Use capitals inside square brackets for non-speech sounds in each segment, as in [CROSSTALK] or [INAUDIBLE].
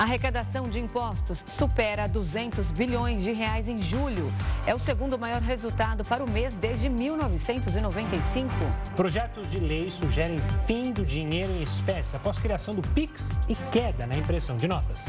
A arrecadação de impostos supera 200 bilhões de reais em julho. É o segundo maior resultado para o mês desde 1995. Projetos de lei sugerem fim do dinheiro em espécie após criação do PIX e queda na impressão de notas.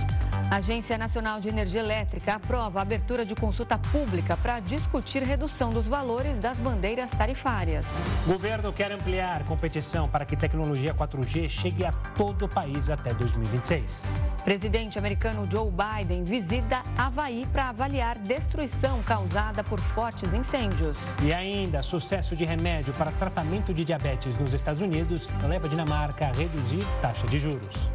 A Agência Nacional de Energia Elétrica aprova a abertura de consulta pública para discutir redução dos valores das bandeiras tarifárias. O governo quer ampliar competição para que tecnologia 4G chegue a todo o país até 2026. Presidente americano Joe Biden visita Havaí para avaliar destruição causada por fortes incêndios. E ainda, sucesso de remédio para tratamento de diabetes nos Estados Unidos leva a Dinamarca a reduzir taxa de juros.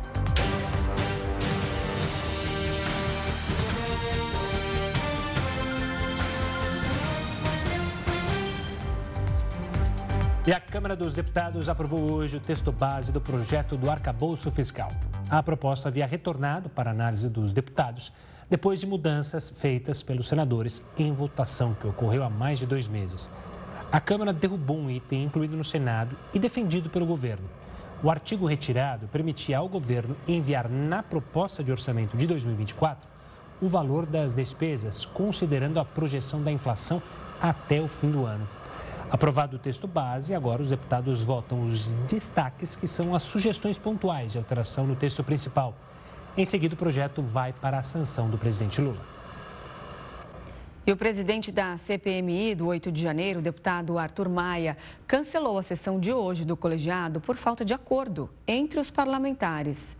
E a Câmara dos Deputados aprovou hoje o texto base do projeto do arcabouço fiscal. A proposta havia retornado para análise dos deputados depois de mudanças feitas pelos senadores em votação que ocorreu há mais de dois meses. A Câmara derrubou um item incluído no Senado e defendido pelo governo. O artigo retirado permitia ao governo enviar na proposta de orçamento de 2024 o valor das despesas, considerando a projeção da inflação até o fim do ano. Aprovado o texto base, agora os deputados votam os destaques, que são as sugestões pontuais de alteração no texto principal. Em seguida, o projeto vai para a sanção do presidente Lula. E o presidente da CPMI do 8 de janeiro, o deputado Arthur Maia, cancelou a sessão de hoje do colegiado por falta de acordo entre os parlamentares.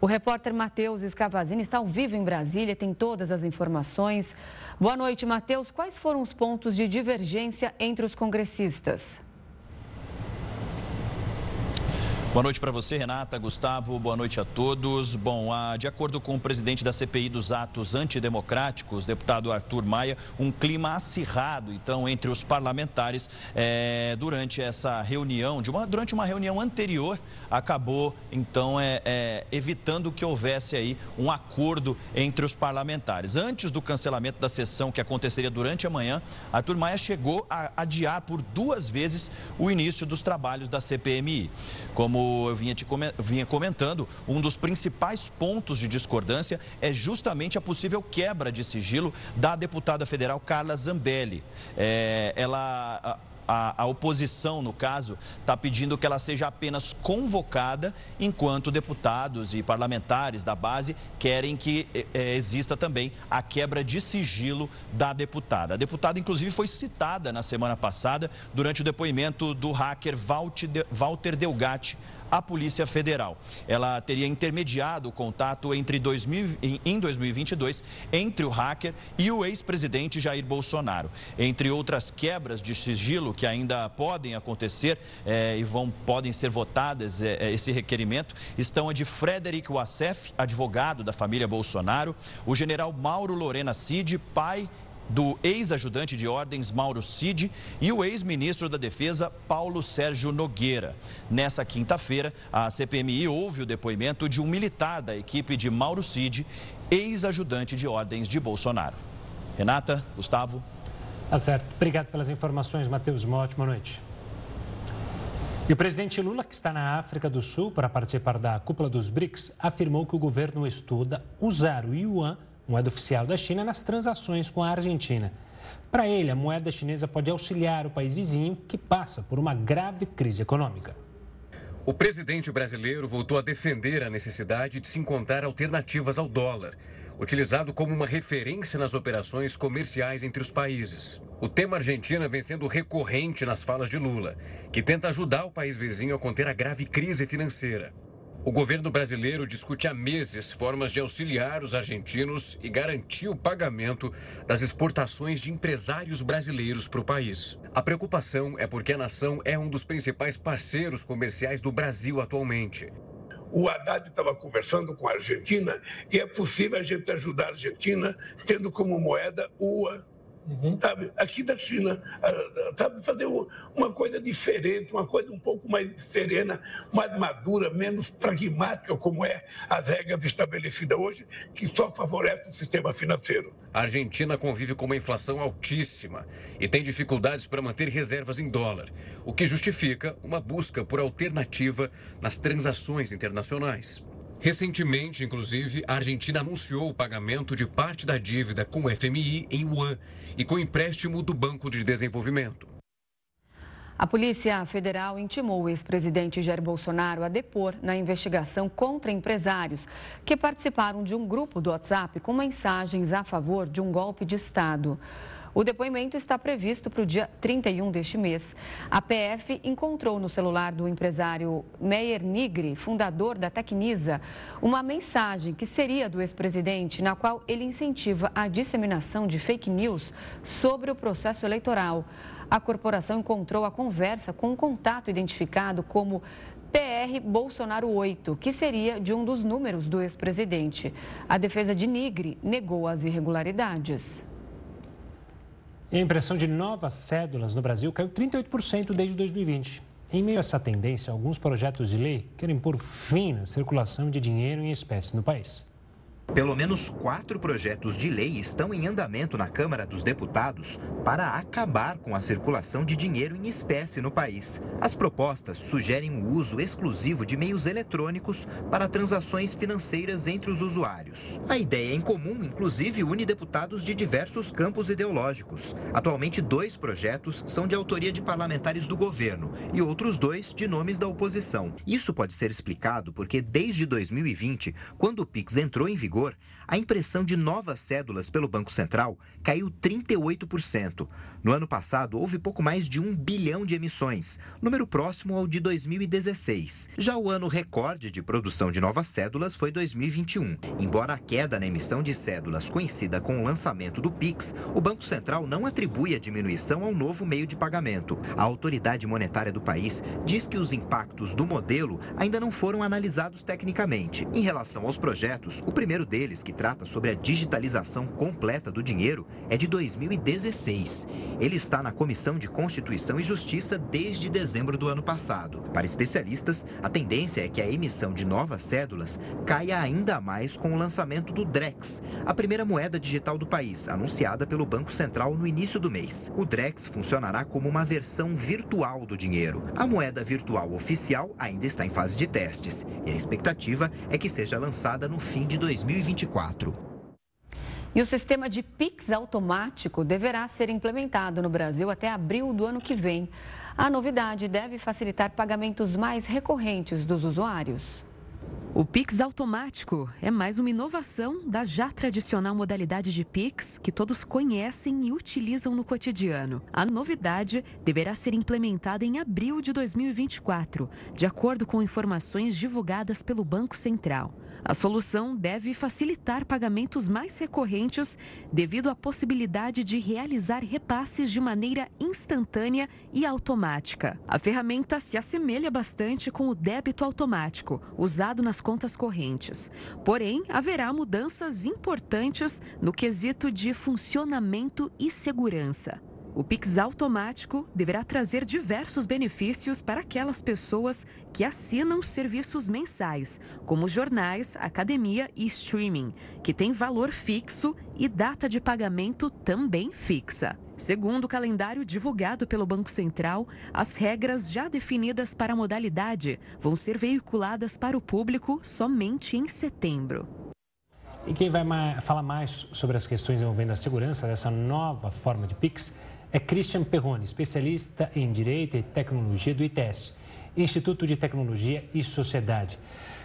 O repórter Matheus Escavazini está ao vivo em Brasília, tem todas as informações. Boa noite, Matheus. Quais foram os pontos de divergência entre os congressistas? Boa noite para você, Renata, Gustavo, boa noite a todos. Bom, de acordo com o presidente da CPI dos atos antidemocráticos, deputado Arthur Maia, um clima acirrado, então, entre os parlamentares é, durante essa reunião, uma, durante uma reunião anterior, acabou, então, é, é, evitando que houvesse aí um acordo entre os parlamentares. Antes do cancelamento da sessão que aconteceria durante a manhã, Arthur Maia chegou a adiar por duas vezes o início dos trabalhos da CPMI. Como eu vinha, te, vinha comentando, um dos principais pontos de discordância é justamente a possível quebra de sigilo da deputada federal Carla Zambelli. É, ela a, a, oposição, no caso, está pedindo que ela seja apenas convocada, enquanto deputados e parlamentares da base querem que é, exista também a quebra de sigilo da deputada. A deputada, inclusive, foi citada na semana passada durante o depoimento do hacker Walter Delgatti à Polícia Federal. Ela teria intermediado o contato entre 2000, em 2022 entre o hacker e o ex-presidente Jair Bolsonaro. Entre outras quebras de sigilo que ainda podem acontecer é, e vão, podem ser votadas é, esse requerimento, estão a de Frederic Wassef, advogado da família Bolsonaro, o general Mauro Lorena Cid, pai do ex-ajudante de ordens Mauro Cid e o ex-ministro da Defesa Paulo Sérgio Nogueira. Nessa quinta-feira, a CPMI ouve o depoimento de um militar da equipe de Mauro Cid, ex-ajudante de ordens de Bolsonaro. Renata, Gustavo. Tá certo. Obrigado pelas informações, Matheus. Uma ótima noite. E o presidente Lula, que está na África do Sul para participar da cúpula dos BRICS, afirmou que o governo estuda usar o yuan moeda oficial da China, nas transações com a Argentina. Para ele, a moeda chinesa pode auxiliar o país vizinho que passa por uma grave crise econômica. O presidente brasileiro voltou a defender a necessidade de se encontrar alternativas ao dólar, utilizado como uma referência nas operações comerciais entre os países. O tema Argentina vem sendo recorrente nas falas de Lula, que tenta ajudar o país vizinho a conter a grave crise financeira. O governo brasileiro discute há meses formas de auxiliar os argentinos e garantir o pagamento das exportações de empresários brasileiros para o país. A preocupação é porque a nação é um dos principais parceiros comerciais do Brasil atualmente. O Haddad estava conversando com a Argentina e é possível a gente ajudar a Argentina tendo como moeda o Uhum. Sabe? Aqui da China, sabe, fazer uma coisa diferente, uma coisa um pouco mais serena, mais madura, menos pragmática, como é as regras estabelecidas hoje, que só favorece o sistema financeiro. A Argentina convive com uma inflação altíssima e tem dificuldades para manter reservas em dólar, o que justifica uma busca por alternativa nas transações internacionais. Recentemente, inclusive, a Argentina anunciou o pagamento de parte da dívida com o FMI em yuan e com empréstimo do Banco de Desenvolvimento. A Polícia Federal intimou o ex-presidente Jair Bolsonaro a depor na investigação contra empresários que participaram de um grupo do WhatsApp com mensagens a favor de um golpe de Estado. O depoimento está previsto para o dia 31 deste mês. A PF encontrou no celular do empresário Meyer Nigri, fundador da Tecnisa, uma mensagem que seria do ex-presidente, na qual ele incentiva a disseminação de fake news sobre o processo eleitoral. A corporação encontrou a conversa com um contato identificado como PR Bolsonaro 8, que seria de um dos números do ex-presidente. A defesa de Nigri negou as irregularidades. E a impressão de novas cédulas no Brasil caiu 38% desde 2020. Em meio a essa tendência, alguns projetos de lei querem pôr fim na circulação de dinheiro em espécie no país. Pelo menos quatro projetos de lei estão em andamento na Câmara dos Deputados para acabar com a circulação de dinheiro em espécie no país. As propostas sugerem o uso exclusivo de meios eletrônicos para transações financeiras entre os usuários. A ideia em comum, inclusive, une deputados de diversos campos ideológicos. Atualmente, dois projetos são de autoria de parlamentares do governo e outros dois de nomes da oposição. Isso pode ser explicado porque, desde 2020, quando o PIX entrou em vigor, vigor, a impressão de novas cédulas pelo Banco Central caiu 38%. No ano passado, houve pouco mais de um bilhão de emissões, número próximo ao de 2016. Já o ano recorde de produção de novas cédulas foi 2021. Embora a queda na emissão de cédulas coincida com o lançamento do PIX, o Banco Central não atribui a diminuição ao novo meio de pagamento. A autoridade monetária do país diz que os impactos do modelo ainda não foram analisados tecnicamente. Em relação aos projetos, o primeiro deles, que trata sobre a digitalização completa do dinheiro, é de 2016. Ele está na Comissão de Constituição e Justiça desde dezembro do ano passado. Para especialistas, a tendência é que a emissão de novas cédulas caia ainda mais com o lançamento do Drex, a primeira moeda digital do país, anunciada pelo Banco Central no início do mês. O Drex funcionará como uma versão virtual do dinheiro. A moeda virtual oficial ainda está em fase de testes e a expectativa é que seja lançada no fim de 2020. 2024. E o sistema de PIX automático deverá ser implementado no Brasil até abril do ano que vem. A novidade deve facilitar pagamentos mais recorrentes dos usuários. O Pix automático é mais uma inovação da já tradicional modalidade de Pix que todos conhecem e utilizam no cotidiano. A novidade deverá ser implementada em abril de 2024, de acordo com informações divulgadas pelo Banco Central. A solução deve facilitar pagamentos mais recorrentes devido à possibilidade de realizar repasses de maneira instantânea e automática. A ferramenta se assemelha bastante com o débito automático, usado nas contas correntes. Porém, haverá mudanças importantes no quesito de funcionamento e segurança. O Pix automático deverá trazer diversos benefícios para aquelas pessoas que assinam serviços mensais, como jornais, academia e streaming, que têm valor fixo e data de pagamento também fixa. Segundo o calendário divulgado pelo Banco Central, as regras já definidas para a modalidade vão ser veiculadas para o público somente em setembro. E quem vai falar mais sobre as questões envolvendo a segurança dessa nova forma de Pix é Christian Perrone, especialista em Direito e Tecnologia do ITS, Instituto de Tecnologia e Sociedade.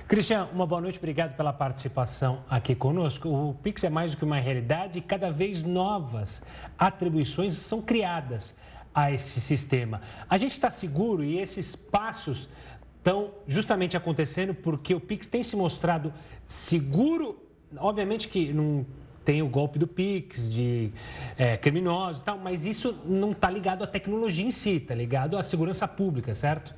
Cristian, uma boa noite, obrigado pela participação aqui conosco. O Pix é mais do que uma realidade e cada vez novas atribuições são criadas a esse sistema. A gente está seguro e esses passos estão justamente acontecendo porque o Pix tem se mostrado seguro. Obviamente que não tem o golpe do Pix, de é, criminosos e tal, mas isso não está ligado à tecnologia em si, está ligado à segurança pública, certo?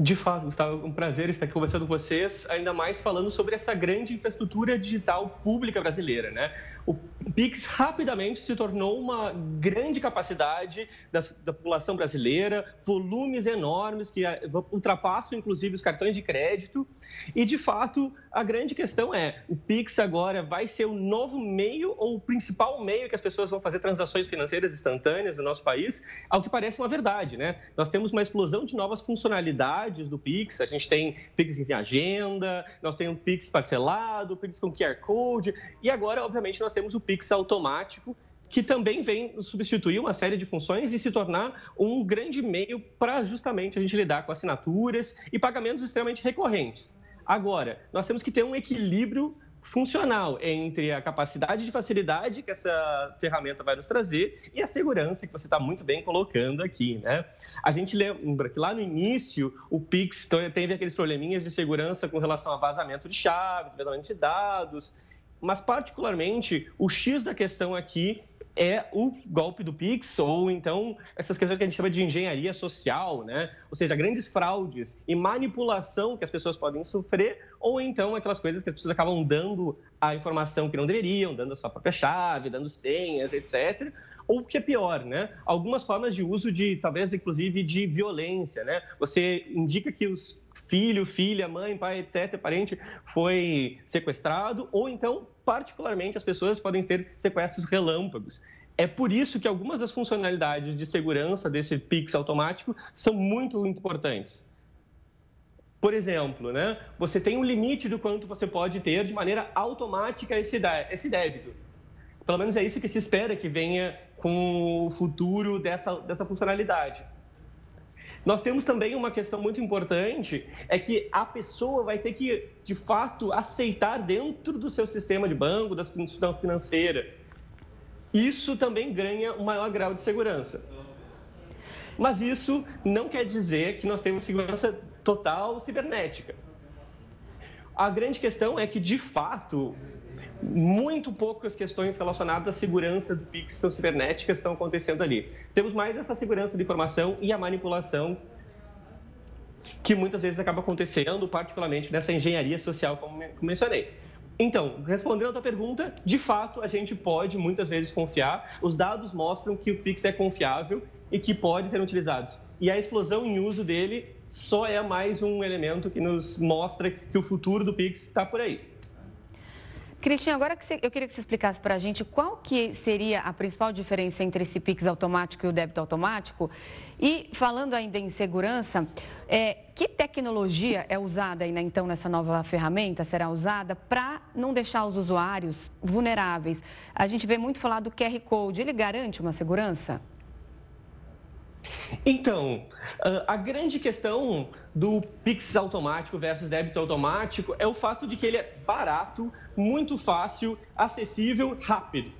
De fato, Gustavo, um prazer estar aqui conversando com vocês, ainda mais falando sobre essa grande infraestrutura digital pública brasileira, né? O Pix rapidamente se tornou uma grande capacidade da, da, população brasileira, volumes enormes que eh, ultrapassam inclusive os cartões de crédito. E de fato, a grande questão é: o Pix agora vai ser o novo meio ou o principal meio que as pessoas vão fazer transações financeiras instantâneas no nosso país? Ao que parece uma verdade, né? Nós temos uma explosão de novas funcionalidades do Pix. A gente tem Pix em agenda, nós temos Pix parcelado, Pix com QR Code e agora, obviamente, nós temos o Pix Pix automático, que também vem substituir uma série de funções e se tornar um grande meio para justamente a gente lidar com assinaturas e pagamentos extremamente recorrentes. Agora, nós temos que ter um equilíbrio funcional entre a capacidade de facilidade que essa ferramenta vai nos trazer e a segurança que você está muito bem colocando aqui, né? A gente lembra que lá no início o Pix teve aqueles probleminhas de segurança com relação a vazamento de chaves, vazamento de dados, mas particularmente o X da questão aqui é o golpe do Pix, ou então essas questões que a gente chama de engenharia social, né? Ou seja, grandes fraudes e manipulação que as pessoas podem sofrer, ou então aquelas coisas que as pessoas acabam dando a informação que não deveriam, dando a sua própria chave, dando senhas, etc. Ou o que é pior, né? Algumas formas de uso de, talvez, inclusive, de violência, né? Você indica que os filho, filha, mãe, pai, etc., parente, foi sequestrado, ou então, particularmente, as pessoas podem ter sequestros relâmpagos. É por isso que algumas das funcionalidades de segurança desse Pix automático são muito importantes. Por exemplo, né, você tem um limite do quanto você pode ter de maneira automática esse, esse débito. Pelo menos é isso que se espera que venha com o futuro dessa, dessa funcionalidade. Nós temos também uma questão muito importante, é que a pessoa vai ter que, de fato, aceitar dentro do seu sistema de banco, da instituição financeira. Isso também ganha um maior grau de segurança. Mas isso não quer dizer que nós temos segurança total cibernética. A grande questão é que, de fato, muito poucas questões relacionadas à segurança do Pix cibernéticas estão acontecendo ali. Temos mais essa segurança de informação e a manipulação que muitas vezes acaba acontecendo, particularmente nessa engenharia social, como mencionei. Então, respondendo a tua pergunta, de fato, a gente pode muitas vezes confiar. Os dados mostram que o Pix é confiável e que pode ser utilizado. E a explosão em uso dele só é mais um elemento que nos mostra que o futuro do Pix está por aí. Cristian, agora que você, eu queria que você explicasse para a gente qual que seria a principal diferença entre esse PIX automático e o débito automático. E falando ainda em segurança, é, que tecnologia é usada ainda então nessa nova ferramenta? Será usada para não deixar os usuários vulneráveis? A gente vê muito falar do QR Code. Ele garante uma segurança? Então, a grande questão do Pix automático versus débito automático é o fato de que ele é barato, muito fácil, acessível, rápido.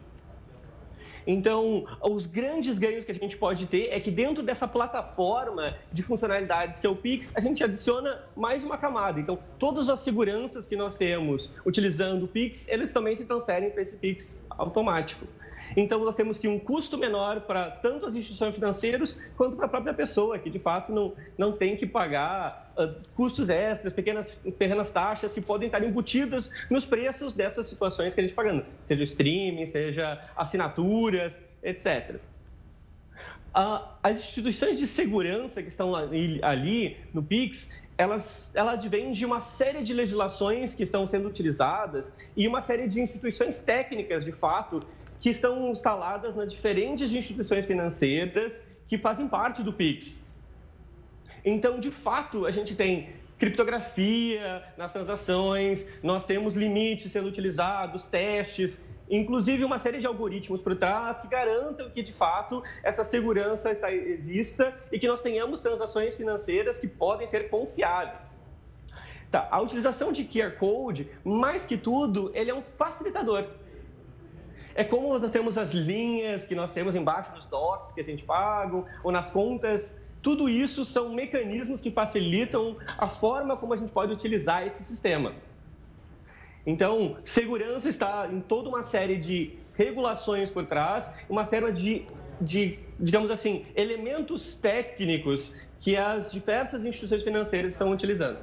Então, os grandes ganhos que a gente pode ter é que dentro dessa plataforma de funcionalidades que é o Pix, a gente adiciona mais uma camada. Então, todas as seguranças que nós temos utilizando o Pix, eles também se transferem para esse Pix automático. Então, nós temos que um custo menor para tanto as instituições financeiras quanto para a própria pessoa, que de fato não, não tem que pagar uh, custos extras, pequenas, pequenas taxas que podem estar embutidas nos preços dessas situações que a gente está pagando, seja streaming, seja assinaturas, etc. Uh, as instituições de segurança que estão ali, ali no PIX, elas, ela advém de uma série de legislações que estão sendo utilizadas e uma série de instituições técnicas, de fato, que estão instaladas nas diferentes instituições financeiras que fazem parte do PIX. Então, de fato, a gente tem criptografia nas transações, nós temos limites sendo utilizados, testes, inclusive uma série de algoritmos por trás que garantam que, de fato, essa segurança tá, exista e que nós tenhamos transações financeiras que podem ser confiáveis. Tá, a utilização de QR Code, mais que tudo, ele é um facilitador. É como nós temos as linhas que nós temos embaixo dos docs que a gente paga, ou nas contas. Tudo isso são mecanismos que facilitam a forma como a gente pode utilizar esse sistema. Então, segurança está em toda uma série de regulações por trás, uma série de, de, digamos assim, elementos técnicos que as diversas instituições financeiras estão utilizando.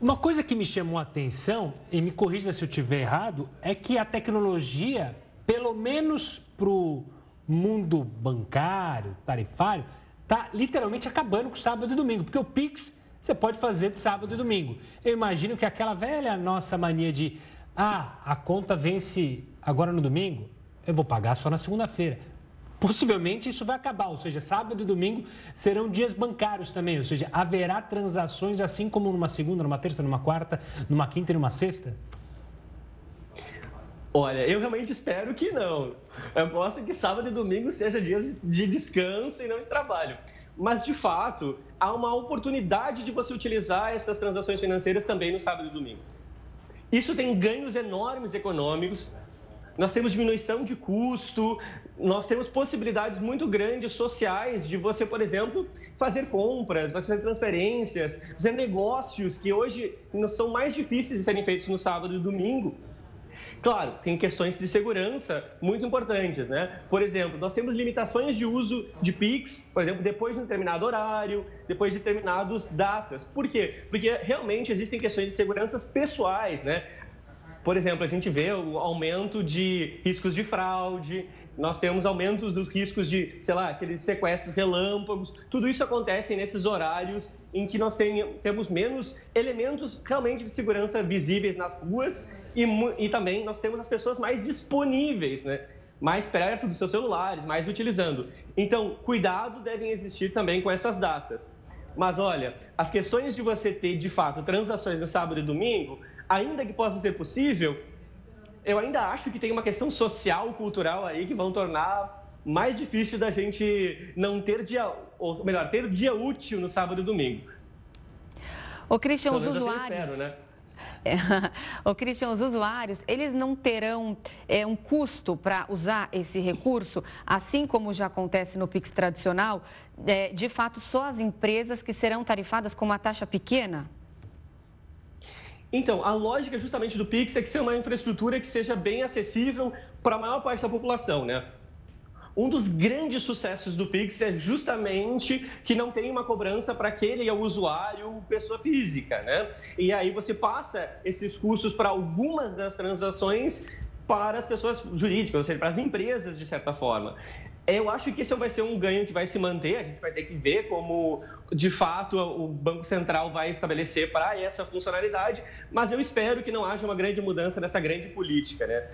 Uma coisa que me chamou a atenção, e me corrija se eu estiver errado, é que a tecnologia, pelo menos para o mundo bancário, tarifário, está literalmente acabando com sábado e domingo, porque o Pix você pode fazer de sábado e domingo. Eu imagino que aquela velha nossa mania de, ah, a conta vence agora no domingo, eu vou pagar só na segunda-feira. Possivelmente isso vai acabar, ou seja, sábado e domingo serão dias bancários também, ou seja, haverá transações assim como numa segunda, numa terça, numa quarta, numa quinta e numa sexta? Olha, eu realmente espero que não. Eu gosto que sábado e domingo seja dias de descanso e não de trabalho. Mas, de fato, há uma oportunidade de você utilizar essas transações financeiras também no sábado e domingo. Isso tem ganhos enormes econômicos, nós temos diminuição de custo, nós temos possibilidades muito grandes sociais de você, por exemplo, fazer compras, fazer transferências, fazer negócios que hoje são mais difíceis de serem feitos no sábado e domingo. Claro, tem questões de segurança muito importantes, né? Por exemplo, nós temos limitações de uso de Pix, por exemplo, depois de um determinado horário, depois de determinadas datas. Por quê? Porque realmente existem questões de seguranças pessoais, né? Por exemplo, a gente vê o aumento de riscos de fraude, nós temos aumentos dos riscos de, sei lá, aqueles sequestros relâmpagos. Tudo isso acontece nesses horários em que nós tem, temos menos elementos realmente de segurança visíveis nas ruas e, e também nós temos as pessoas mais disponíveis, né? mais perto dos seus celulares, mais utilizando. Então, cuidados devem existir também com essas datas. Mas olha, as questões de você ter de fato transações no sábado e domingo ainda que possa ser possível, eu ainda acho que tem uma questão social, cultural aí que vão tornar mais difícil da gente não ter dia, ou melhor, ter dia útil no sábado e domingo. Ô, Christian, os assim usuários... Espero, né? É, [LAUGHS] o Christian, os usuários, eles não terão é, um custo para usar esse recurso, assim como já acontece no Pix tradicional, é, de fato, só as empresas que serão tarifadas com uma taxa pequena? Então, a lógica justamente do Pix é que seja uma infraestrutura que seja bem acessível para a maior parte da população, né? Um dos grandes sucessos do Pix é justamente que não tem uma cobrança para aquele usuário, pessoa física, né? E aí você passa esses custos para algumas das transações para as pessoas jurídicas, ou seja, para as empresas, de certa forma. Eu acho que esse vai ser um ganho que vai se manter, a gente vai ter que ver como, de fato, o Banco Central vai estabelecer para essa funcionalidade, mas eu espero que não haja uma grande mudança nessa grande política, né?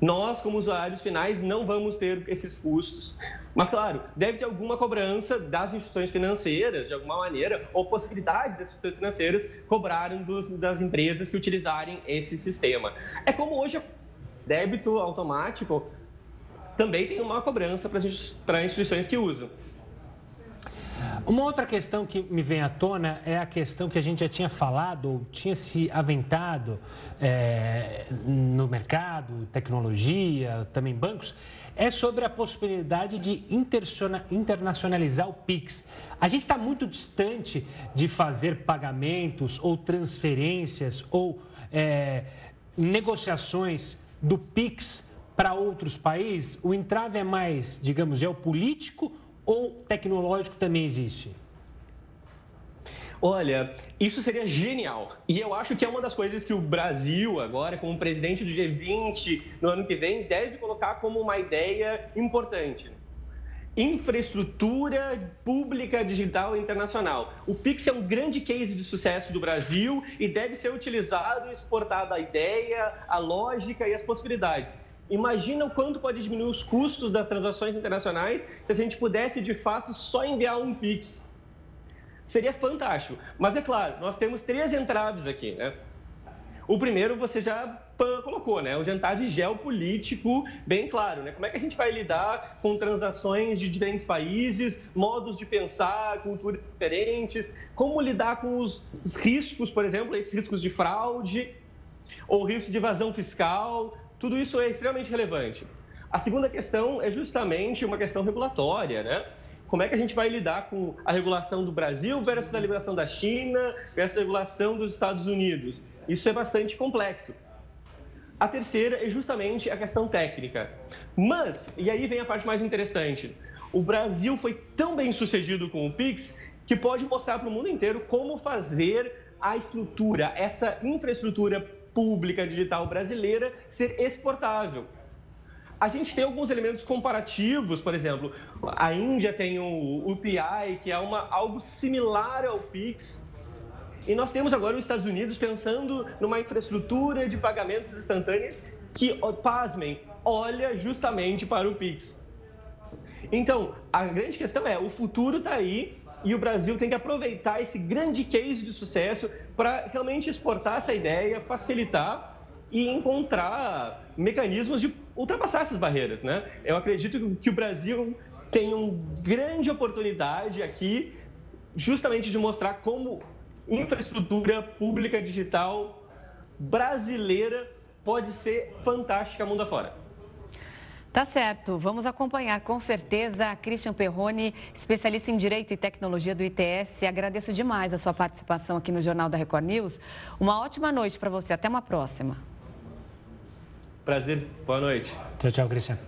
Nós, como usuários finais, não vamos ter esses custos. Mas, claro, deve ter alguma cobrança das instituições financeiras, de alguma maneira, ou possibilidade das instituições financeiras cobrarem dos, das empresas que utilizarem esse sistema. É como hoje débito automático também tem uma cobrança para instituições que usam. Uma outra questão que me vem à tona é a questão que a gente já tinha falado, ou tinha se aventado é, no mercado, tecnologia, também bancos, é sobre a possibilidade de internacionalizar o PIX. A gente está muito distante de fazer pagamentos ou transferências ou é, negociações do PIX para outros países, o entrave é mais, digamos, geopolítico ou tecnológico também existe? Olha, isso seria genial. E eu acho que é uma das coisas que o Brasil, agora, como presidente do G20 no ano que vem, deve colocar como uma ideia importante. Infraestrutura pública digital internacional. O Pix é um grande case de sucesso do Brasil e deve ser utilizado e exportado a ideia, a lógica e as possibilidades. Imagina o quanto pode diminuir os custos das transações internacionais se a gente pudesse, de fato, só enviar um Pix. Seria fantástico. Mas é claro, nós temos três entraves aqui, né? O primeiro você já colocou, né? O de entrave geopolítico, bem claro, né? Como é que a gente vai lidar com transações de diferentes países, modos de pensar, culturas diferentes, como lidar com os riscos, por exemplo, esses riscos de fraude ou risco de evasão fiscal, tudo isso é extremamente relevante. A segunda questão é justamente uma questão regulatória, né? Como é que a gente vai lidar com a regulação do Brasil versus a regulação da China versus a regulação dos Estados Unidos? Isso é bastante complexo. A terceira é justamente a questão técnica. Mas, e aí vem a parte mais interessante, o Brasil foi tão bem sucedido com o Pix que pode mostrar para o mundo inteiro como fazer a estrutura, essa infraestrutura pública digital brasileira ser exportável. A gente tem alguns elementos comparativos, por exemplo, a Índia tem o UPI, que é uma, algo similar ao Pix, e nós temos agora os Estados Unidos pensando numa infraestrutura de pagamentos instantâneos que, pasmem, olha justamente para o Pix. Então, a grande questão é, o futuro está aí e o Brasil tem que aproveitar esse grande case de sucesso para realmente exportar essa ideia, facilitar e encontrar mecanismos de ultrapassar essas barreiras, né? Eu acredito que o Brasil tem uma grande oportunidade aqui justamente de mostrar como infraestrutura pública digital brasileira pode ser fantástica mundo afora. Tá certo. Vamos acompanhar com certeza a Christian Perrone, especialista em Direito e Tecnologia do ITS. Agradeço demais a sua participação aqui no Jornal da Record News. Uma ótima noite para você. Até uma próxima. Prazer. Boa noite. Tchau, tchau, Christian.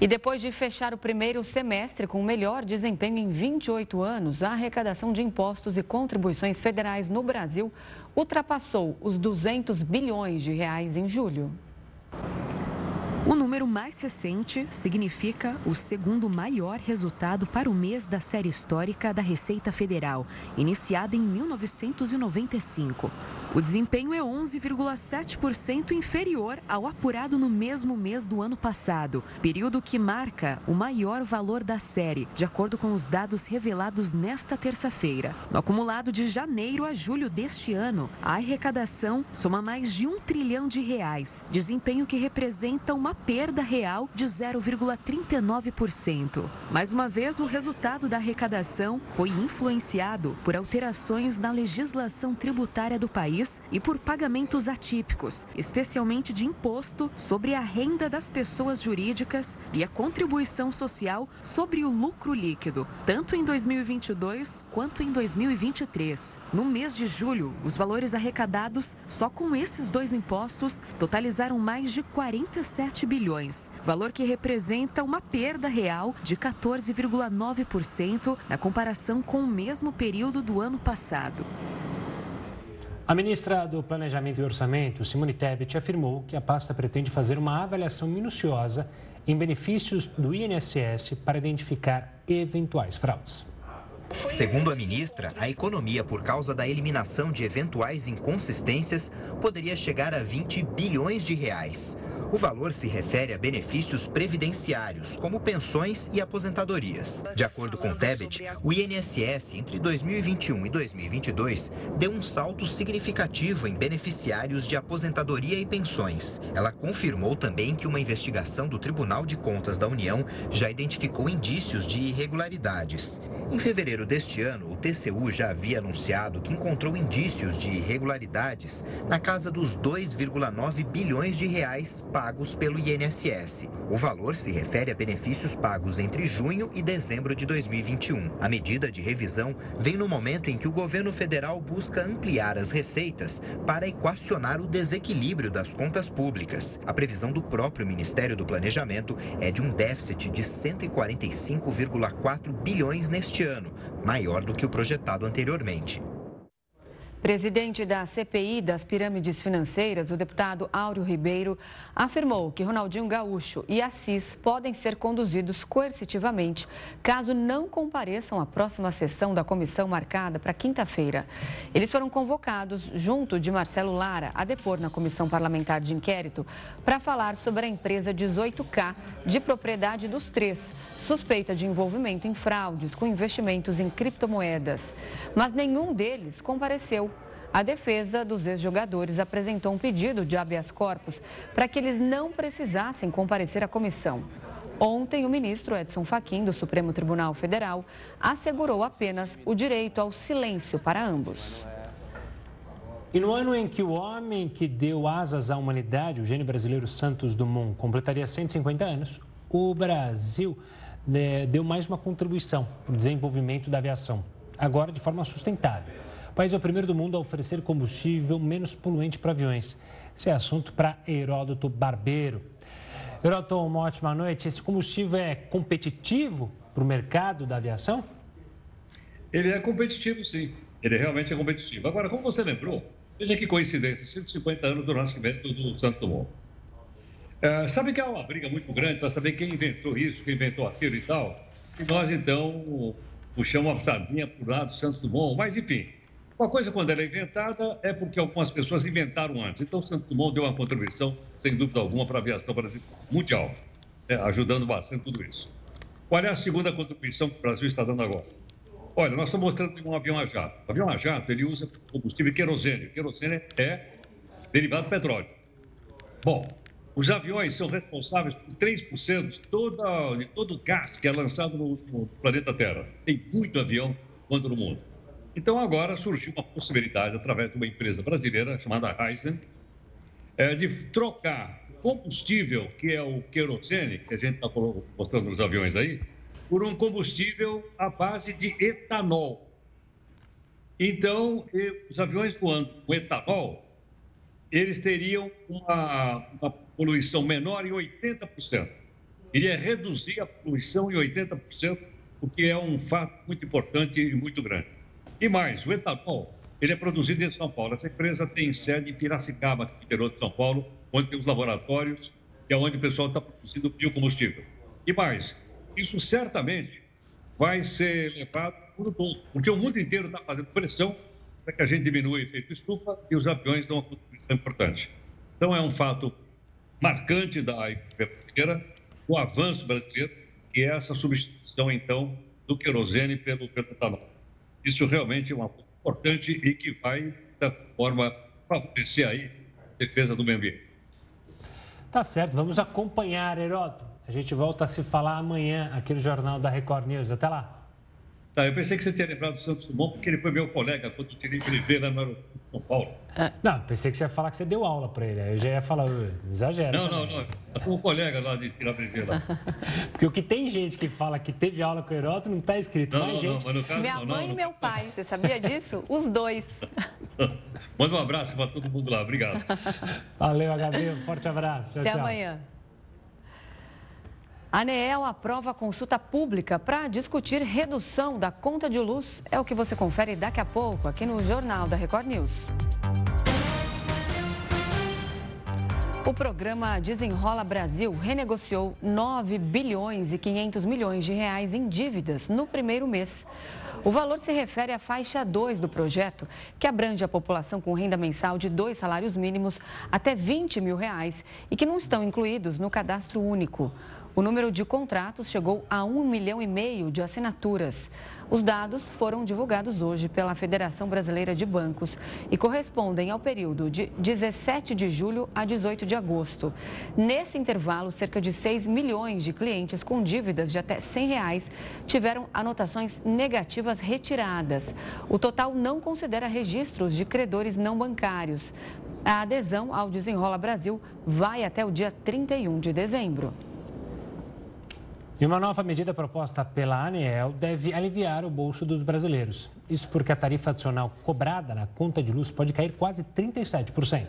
E depois de fechar o primeiro semestre com o melhor desempenho em 28 anos, a arrecadação de impostos e contribuições federais no Brasil ultrapassou os 200 bilhões de reais em julho. O número mais recente significa o segundo maior resultado para o mês da série histórica da Receita Federal, iniciada em 1995. O desempenho é 11,7% inferior ao apurado no mesmo mês do ano passado, período que marca o maior valor da série, de acordo com os dados revelados nesta terça-feira. No acumulado de janeiro a julho deste ano, a arrecadação soma mais de um trilhão de reais, desempenho que representa uma perda real de 0,39%. Mais uma vez, o resultado da arrecadação foi influenciado por alterações na legislação tributária do país e por pagamentos atípicos, especialmente de imposto sobre a renda das pessoas jurídicas e a contribuição social sobre o lucro líquido, tanto em 2022 quanto em 2023. No mês de julho, os valores arrecadados só com esses dois impostos totalizaram mais de 47 bilhões, valor que representa uma perda real de 14,9% na comparação com o mesmo período do ano passado. A ministra do Planejamento e Orçamento, Simone Tebet, afirmou que a pasta pretende fazer uma avaliação minuciosa em benefícios do INSS para identificar eventuais fraudes. Segundo a ministra, a economia, por causa da eliminação de eventuais inconsistências, poderia chegar a 20 bilhões de reais. O valor se refere a benefícios previdenciários, como pensões e aposentadorias. De acordo com Tebet, o INSS entre 2021 e 2022 deu um salto significativo em beneficiários de aposentadoria e pensões. Ela confirmou também que uma investigação do Tribunal de Contas da União já identificou indícios de irregularidades. Em fevereiro deste ano, o TCU já havia anunciado que encontrou indícios de irregularidades na casa dos 2,9 bilhões de reais pagos pelo INSS. O valor se refere a benefícios pagos entre junho e dezembro de 2021. A medida de revisão vem no momento em que o governo federal busca ampliar as receitas para equacionar o desequilíbrio das contas públicas. A previsão do próprio Ministério do Planejamento é de um déficit de 145,4 bilhões neste ano, maior do que o projetado anteriormente. Presidente da CPI das pirâmides financeiras, o deputado Áureo Ribeiro, afirmou que Ronaldinho Gaúcho e Assis podem ser conduzidos coercitivamente caso não compareçam à próxima sessão da comissão marcada para quinta-feira. Eles foram convocados, junto de Marcelo Lara, a depor na comissão parlamentar de inquérito para falar sobre a empresa 18K, de propriedade dos três suspeita de envolvimento em fraudes com investimentos em criptomoedas. Mas nenhum deles compareceu. A defesa dos ex-jogadores apresentou um pedido de habeas corpus para que eles não precisassem comparecer à comissão. Ontem, o ministro Edson Fachin, do Supremo Tribunal Federal, assegurou apenas o direito ao silêncio para ambos. E no ano em que o homem que deu asas à humanidade, o gênio brasileiro Santos Dumont, completaria 150 anos, o Brasil né, deu mais uma contribuição para o desenvolvimento da aviação, agora de forma sustentável. O país é o primeiro do mundo a oferecer combustível menos poluente para aviões. Esse é assunto para Heródoto Barbeiro. Heródoto, uma ótima noite. Esse combustível é competitivo para o mercado da aviação? Ele é competitivo, sim. Ele realmente é competitivo. Agora, como você lembrou, veja que coincidência, 150 anos do nascimento do Santos Dumont. É, sabe que há uma briga muito grande para saber quem inventou isso, quem inventou aquilo e tal. E nós, então, puxamos uma sardinha para o lado do Santos Dumont. Mas, enfim, uma coisa, quando ela é inventada, é porque algumas pessoas inventaram antes. Então, Santos Dumont deu uma contribuição, sem dúvida alguma, para a aviação mundial, né, ajudando bastante tudo isso. Qual é a segunda contribuição que o Brasil está dando agora? Olha, nós estamos mostrando um avião a jato. O avião a jato, ele usa combustível querosene. Querosene é derivado do petróleo. Bom, os aviões são responsáveis por 3% de, toda, de todo o gás que é lançado no, no planeta Terra. Tem muito avião quanto no mundo. Então, agora surgiu uma possibilidade, através de uma empresa brasileira chamada Ryzen, é, de trocar combustível, que é o querosene, que a gente está mostrando nos aviões aí, por um combustível à base de etanol. Então, os aviões voando com etanol, eles teriam uma, uma poluição menor em 80%. Iria reduzir a poluição em 80%, o que é um fato muito importante e muito grande. E mais, o etanol, ele é produzido em São Paulo. Essa empresa tem sede em Piracicaba, no interior de São Paulo, onde tem os laboratórios e é onde o pessoal está produzindo biocombustível. E mais, isso certamente vai ser levado por o mundo, porque o mundo inteiro está fazendo pressão para que a gente diminua o efeito estufa e os aviões dão uma contribuição importante. Então, é um fato marcante da economia brasileira, o avanço brasileiro, que é essa substituição, então, do querosene pelo, pelo etanol. Isso realmente é uma coisa importante e que vai, de certa forma, favorecer aí a defesa do meio ambiente. Tá certo, vamos acompanhar, Heroto. A gente volta a se falar amanhã aqui no Jornal da Record News. Até lá. Tá, eu pensei que você tinha lembrado do Santos Dumont, porque ele foi meu colega quando eu tirei ele ver lá no aeroporto de São Paulo. É. Não, pensei que você ia falar que você deu aula para ele. Aí eu já ia falar, exagero. Não, também. não, não. Eu sou um colega lá de tirar brevet lá. [LAUGHS] porque o que tem gente que fala que teve aula com o Heroto não está escrito. Não, Mais não, gente... não, mas caso, Minha não, mãe não, e meu pai, você sabia disso? Os dois. [LAUGHS] Manda um abraço para todo mundo lá. Obrigado. Valeu, Gabriel. Forte abraço. Tchau, Até tchau. amanhã. A ANEEL aprova consulta pública para discutir redução da conta de luz. É o que você confere daqui a pouco aqui no Jornal da Record News. O programa Desenrola Brasil renegociou 9 bilhões e 500 milhões de reais em dívidas no primeiro mês. O valor se refere à faixa 2 do projeto, que abrange a população com renda mensal de dois salários mínimos até 20 mil reais e que não estão incluídos no cadastro único. O número de contratos chegou a 1 milhão e meio de assinaturas. Os dados foram divulgados hoje pela Federação Brasileira de Bancos e correspondem ao período de 17 de julho a 18 de agosto. Nesse intervalo, cerca de 6 milhões de clientes com dívidas de até 100 reais tiveram anotações negativas retiradas. O total não considera registros de credores não bancários. A adesão ao Desenrola Brasil vai até o dia 31 de dezembro. E uma nova medida proposta pela ANEEL deve aliviar o bolso dos brasileiros. Isso porque a tarifa adicional cobrada na conta de luz pode cair quase 37%.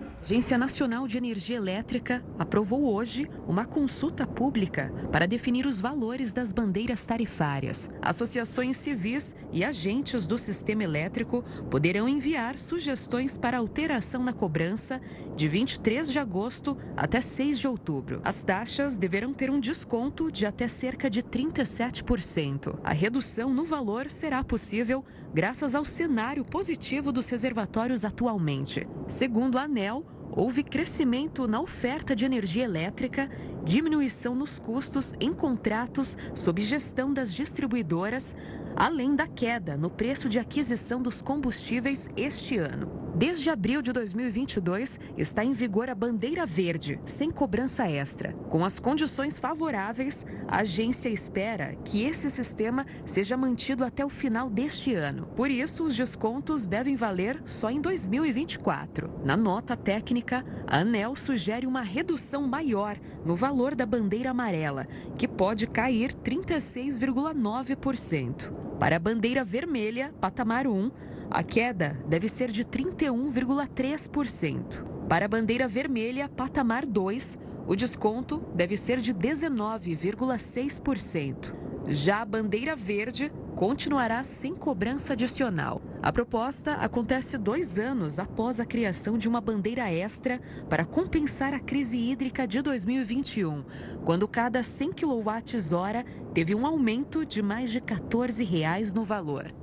A Agência Nacional de Energia Elétrica aprovou hoje uma consulta pública para definir os valores das bandeiras tarifárias. Associações civis e agentes do sistema elétrico poderão enviar sugestões para alteração na cobrança de 23 de agosto até 6 de outubro. As taxas deverão ter um desconto de até cerca de 37%. A redução no valor será possível graças ao cenário positivo dos reservatórios atualmente. Segundo a ANEL, houve crescimento na oferta de energia elétrica, diminuição nos custos em contratos sob gestão das distribuidoras, além da queda no preço de aquisição dos combustíveis este ano. Desde abril de 2022, está em vigor a bandeira verde, sem cobrança extra. Com as condições favoráveis, a agência espera que esse sistema seja mantido até o final deste ano. Por isso, os descontos devem valer só em 2024. Na nota técnica, a ANEL sugere uma redução maior no valor da bandeira amarela, que pode cair 36,9%. Para a bandeira vermelha, patamar 1, a queda deve ser de 31,3%. Para a bandeira vermelha, patamar 2, o desconto deve ser de 19,6%. Já a bandeira verde continuará sem cobrança adicional. A proposta acontece dois anos após a criação de uma bandeira extra para compensar a crise hídrica de 2021, quando cada 100 kWh teve um aumento de mais de 14 reais no valor.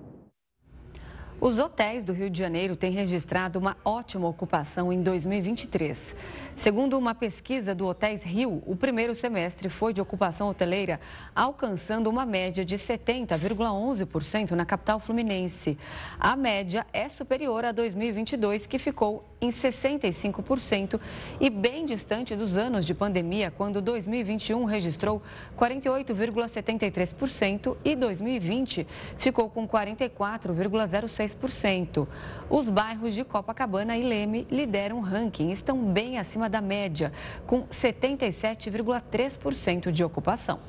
Os hotéis do Rio de Janeiro têm registrado uma ótima ocupação em 2023. Segundo uma pesquisa do Hotéis Rio, o primeiro semestre foi de ocupação hoteleira, alcançando uma média de 70,11% na capital fluminense. A média é superior a 2022, que ficou em 65% e bem distante dos anos de pandemia, quando 2021 registrou 48,73% e 2020 ficou com 44,06%. Os bairros de Copacabana e Leme lideram o ranking, estão bem acima da média, com 77,3% de ocupação.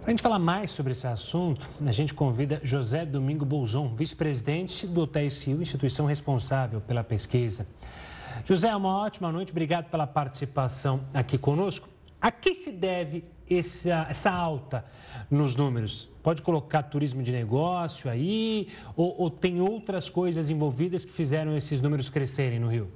Para a gente falar mais sobre esse assunto, a gente convida José Domingo Bolzon, vice-presidente do Hotel Sil, instituição responsável pela pesquisa. José, uma ótima noite, obrigado pela participação aqui conosco. A que se deve essa, essa alta nos números? Pode colocar turismo de negócio aí, ou, ou tem outras coisas envolvidas que fizeram esses números crescerem no Rio?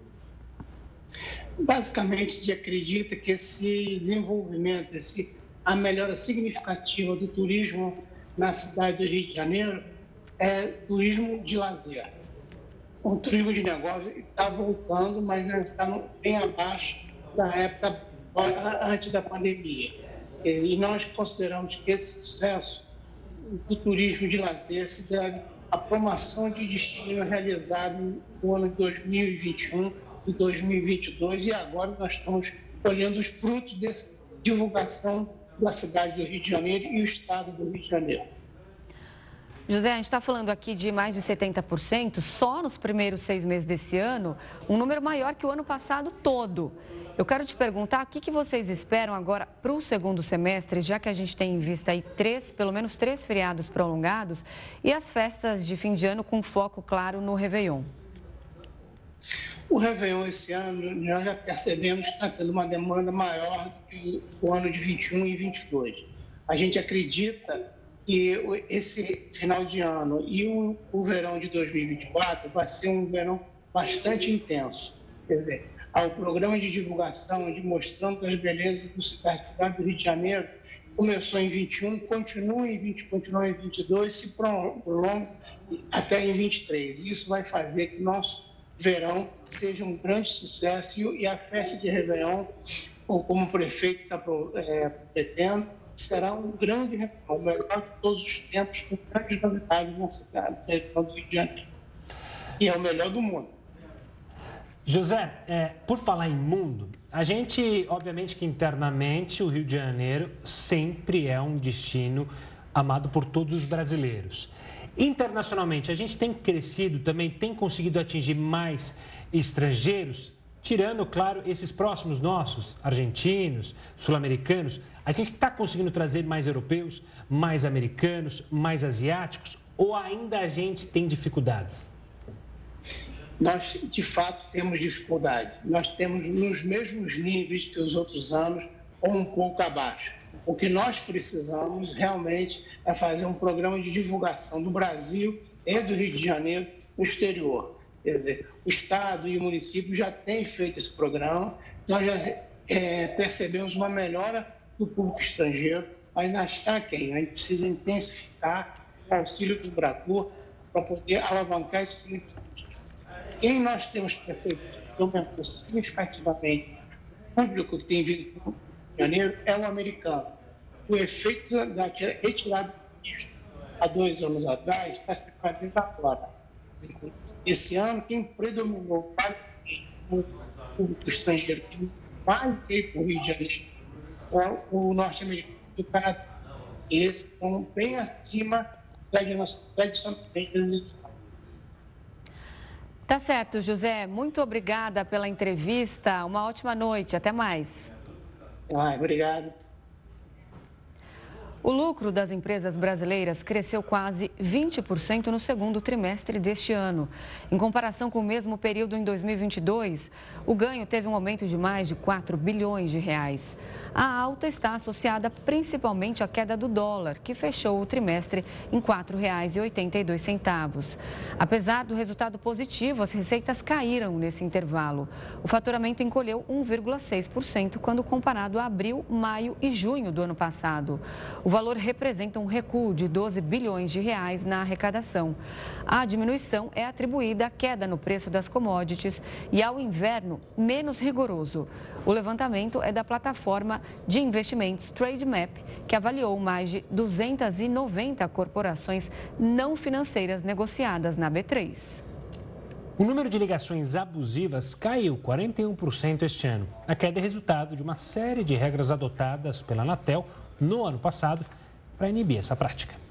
Basicamente, a gente acredita que esse desenvolvimento, esse, a melhora significativa do turismo na cidade do Rio de Janeiro é turismo de lazer. O turismo de negócio está voltando, mas está bem abaixo da época antes da pandemia. E nós consideramos que esse sucesso do turismo de lazer se deve à promoção de destino realizado no ano de 2021 de 2022 e agora nós estamos colhendo os frutos dessa divulgação da cidade do Rio de Janeiro e o estado do Rio de Janeiro. José, a gente está falando aqui de mais de 70%, só nos primeiros seis meses desse ano, um número maior que o ano passado todo. Eu quero te perguntar o que, que vocês esperam agora para o segundo semestre, já que a gente tem em vista aí três, pelo menos três feriados prolongados e as festas de fim de ano com foco claro no Réveillon. O Réveillon esse ano, nós já percebemos que está tendo uma demanda maior do que o ano de 21 e 22. A gente acredita que esse final de ano e o, o verão de 2024 vai ser um verão bastante intenso. Quer dizer, o programa de divulgação, de mostrando as belezas da cidade do Rio de Janeiro, começou em 21, continua em 20, continua em 22, se prolonga até em 23. Isso vai fazer que nosso verão seja um grande sucesso e a festa de Réveillon, como o prefeito está é, pretendendo, será um grande Réveillon, o melhor de todos os tempos, com grandes novidades na cidade, do Rio de Janeiro. E é o melhor do mundo. José, é, por falar em mundo, a gente, obviamente que internamente o Rio de Janeiro sempre é um destino amado por todos os brasileiros. Internacionalmente, a gente tem crescido também, tem conseguido atingir mais estrangeiros, tirando, claro, esses próximos nossos, argentinos, sul-americanos. A gente está conseguindo trazer mais europeus, mais americanos, mais asiáticos, ou ainda a gente tem dificuldades? Nós, de fato, temos dificuldade. Nós temos nos mesmos níveis que os outros anos, ou um pouco abaixo. O que nós precisamos realmente é fazer um programa de divulgação do Brasil e do Rio de Janeiro no exterior. Quer dizer, o Estado e o município já têm feito esse programa, nós já é, percebemos uma melhora do público estrangeiro, mas ainda está quem? A gente precisa intensificar o auxílio do Bratur para poder alavancar esse público. Quem nós temos percebido que aumentou significativamente o público que tem vindo para o Rio de Janeiro é o americano o efeito da retirada do há dois anos atrás está se fazendo agora. Esse ano, quem predominou quase o público estrangeiro que mais veio para o Rio de Janeiro é o norte-americano do Canadá. Esses estão bem acima tradicionalmente Tá certo, José. Muito obrigada pela entrevista. Uma ótima noite. Até mais. Ah, obrigado. O lucro das empresas brasileiras cresceu quase 20% no segundo trimestre deste ano. Em comparação com o mesmo período em 2022, o ganho teve um aumento de mais de 4 bilhões de reais. A alta está associada principalmente à queda do dólar, que fechou o trimestre em R$ 4,82. Apesar do resultado positivo, as receitas caíram nesse intervalo. O faturamento encolheu 1,6% quando comparado a abril, maio e junho do ano passado. O valor representa um recuo de 12 bilhões de reais na arrecadação. A diminuição é atribuída à queda no preço das commodities e ao inverno menos rigoroso. O levantamento é da plataforma de investimentos TradeMap, que avaliou mais de 290 corporações não financeiras negociadas na B3. O número de ligações abusivas caiu 41% este ano. A queda é resultado de uma série de regras adotadas pela Anatel no ano passado para inibir essa prática.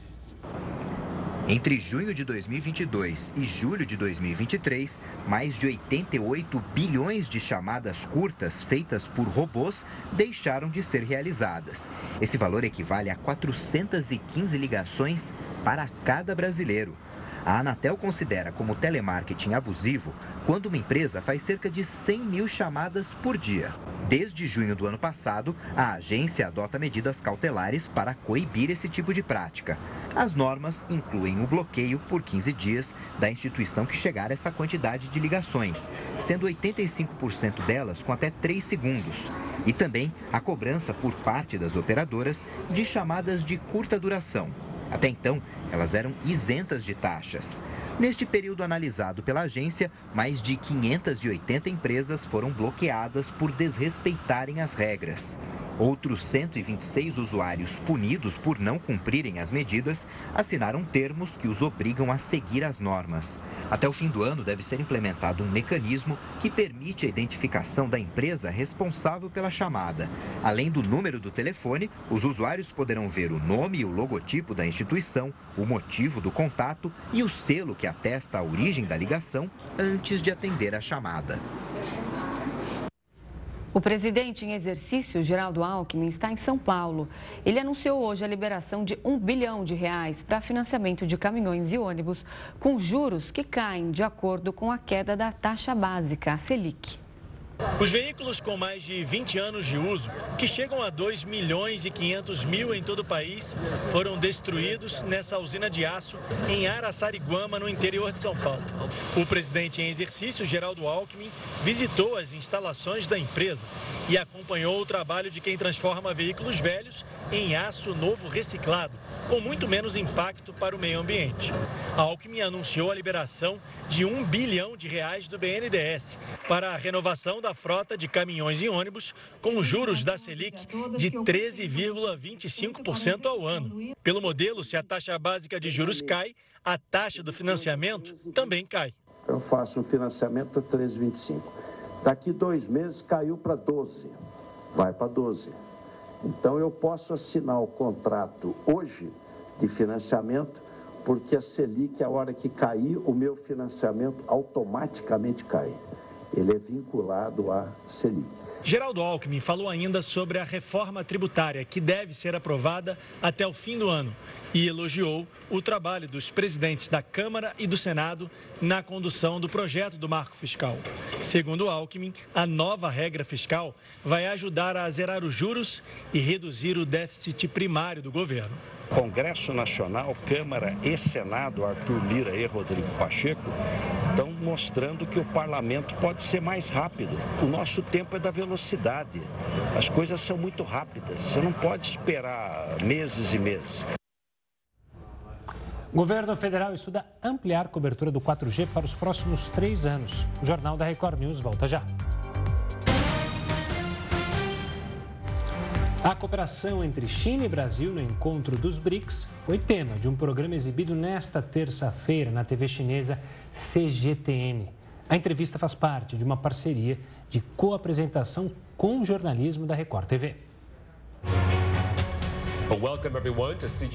Entre junho de 2022 e julho de 2023, mais de 88 bilhões de chamadas curtas feitas por robôs deixaram de ser realizadas. Esse valor equivale a 415 ligações para cada brasileiro. A Anatel considera como telemarketing abusivo quando uma empresa faz cerca de 100 mil chamadas por dia. Desde junho do ano passado, a agência adota medidas cautelares para coibir esse tipo de prática. As normas incluem o bloqueio por 15 dias da instituição que chegar a essa quantidade de ligações, sendo 85% delas com até 3 segundos, e também a cobrança por parte das operadoras de chamadas de curta duração até então, elas eram isentas de taxas. Neste período analisado pela agência, mais de 580 empresas foram bloqueadas por desrespeitarem as regras. Outros 126 usuários punidos por não cumprirem as medidas assinaram termos que os obrigam a seguir as normas. Até o fim do ano deve ser implementado um mecanismo que permite a identificação da empresa responsável pela chamada. Além do número do telefone, os usuários poderão ver o nome e o logotipo da instituição, o motivo do contato e o selo que atesta a origem da ligação antes de atender a chamada. O presidente em exercício, Geraldo Alckmin, está em São Paulo. Ele anunciou hoje a liberação de um bilhão de reais para financiamento de caminhões e ônibus com juros que caem de acordo com a queda da taxa básica, a Selic. Os veículos com mais de 20 anos de uso, que chegam a 2 milhões e 500 mil em todo o país, foram destruídos nessa usina de aço em Araçariguama, no interior de São Paulo. O presidente em exercício, Geraldo Alckmin, visitou as instalações da empresa e acompanhou o trabalho de quem transforma veículos velhos em aço novo reciclado com muito menos impacto para o meio ambiente. Alckmin anunciou a liberação de um bilhão de reais do BNDES para a renovação da frota de caminhões e ônibus com juros da Selic de 13,25% ao ano. Pelo modelo, se a taxa básica de juros cai, a taxa do financiamento também cai. Eu faço um financiamento a 13,25. Daqui dois meses caiu para 12. Vai para 12. Então eu posso assinar o contrato hoje de financiamento, porque a Selic, a hora que cair, o meu financiamento automaticamente cai. Ele é vinculado à Selic. Geraldo Alckmin falou ainda sobre a reforma tributária, que deve ser aprovada até o fim do ano, e elogiou o trabalho dos presidentes da Câmara e do Senado na condução do projeto do marco fiscal. Segundo Alckmin, a nova regra fiscal vai ajudar a zerar os juros e reduzir o déficit primário do governo. Congresso Nacional, Câmara e Senado, Arthur Lira e Rodrigo Pacheco, estão mostrando que o parlamento pode ser mais rápido. O nosso tempo é da velocidade. As coisas são muito rápidas. Você não pode esperar meses e meses. Governo federal estuda ampliar cobertura do 4G para os próximos três anos. O Jornal da Record News volta já. A cooperação entre China e Brasil no encontro dos BRICS foi tema de um programa exibido nesta terça-feira na TV chinesa CGTN. A entrevista faz parte de uma parceria de co-apresentação com o jornalismo da Record TV.